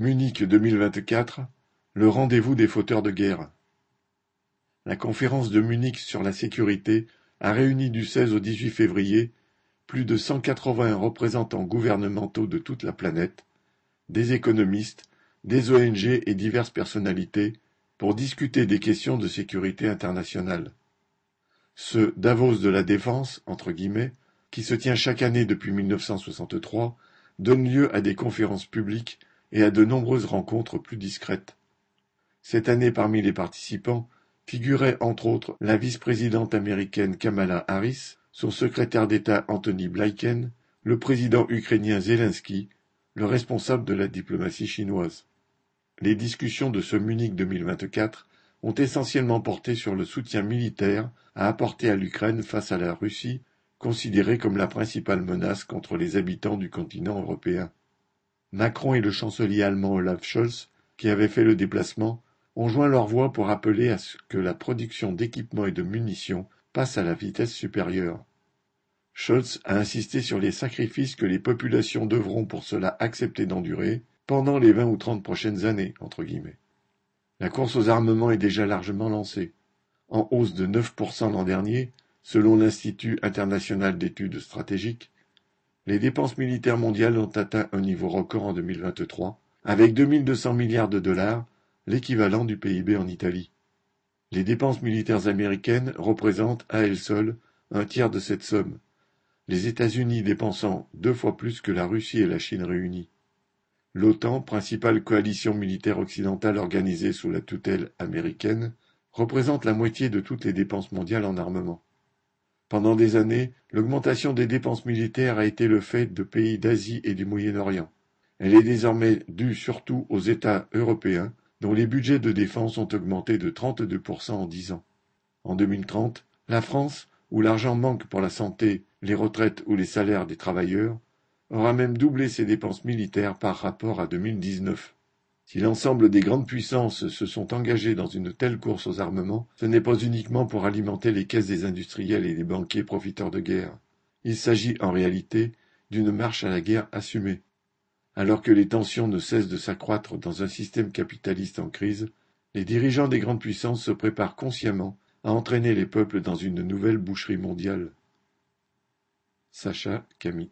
Munich 2024, le rendez-vous des fauteurs de guerre. La conférence de Munich sur la sécurité a réuni du 16 au 18 février plus de 180 représentants gouvernementaux de toute la planète, des économistes, des ONG et diverses personnalités pour discuter des questions de sécurité internationale. Ce Davos de la défense, entre guillemets, qui se tient chaque année depuis 1963, donne lieu à des conférences publiques et à de nombreuses rencontres plus discrètes. Cette année parmi les participants figurait entre autres la vice-présidente américaine Kamala Harris, son secrétaire d'État Anthony Blinken, le président ukrainien Zelensky, le responsable de la diplomatie chinoise. Les discussions de ce Munich 2024 ont essentiellement porté sur le soutien militaire à apporter à l'Ukraine face à la Russie, considérée comme la principale menace contre les habitants du continent européen. Macron et le chancelier allemand Olaf Scholz, qui avaient fait le déplacement, ont joint leur voix pour appeler à ce que la production d'équipements et de munitions passe à la vitesse supérieure. Scholz a insisté sur les sacrifices que les populations devront pour cela accepter d'endurer pendant les vingt ou trente prochaines années. La course aux armements est déjà largement lancée. En hausse de 9% l'an dernier, selon l'Institut international d'études stratégiques, les dépenses militaires mondiales ont atteint un niveau record en 2023, avec 2200 milliards de dollars, l'équivalent du PIB en Italie. Les dépenses militaires américaines représentent à elles seules un tiers de cette somme, les États-Unis dépensant deux fois plus que la Russie et la Chine réunies. L'OTAN, principale coalition militaire occidentale organisée sous la tutelle américaine, représente la moitié de toutes les dépenses mondiales en armement. Pendant des années, l'augmentation des dépenses militaires a été le fait de pays d'Asie et du Moyen-Orient. Elle est désormais due surtout aux États européens, dont les budgets de défense ont augmenté de 32% en dix ans. En 2030, la France, où l'argent manque pour la santé, les retraites ou les salaires des travailleurs, aura même doublé ses dépenses militaires par rapport à 2019. Si l'ensemble des grandes puissances se sont engagées dans une telle course aux armements, ce n'est pas uniquement pour alimenter les caisses des industriels et des banquiers profiteurs de guerre. Il s'agit en réalité d'une marche à la guerre assumée. Alors que les tensions ne cessent de s'accroître dans un système capitaliste en crise, les dirigeants des grandes puissances se préparent consciemment à entraîner les peuples dans une nouvelle boucherie mondiale. Sacha Camille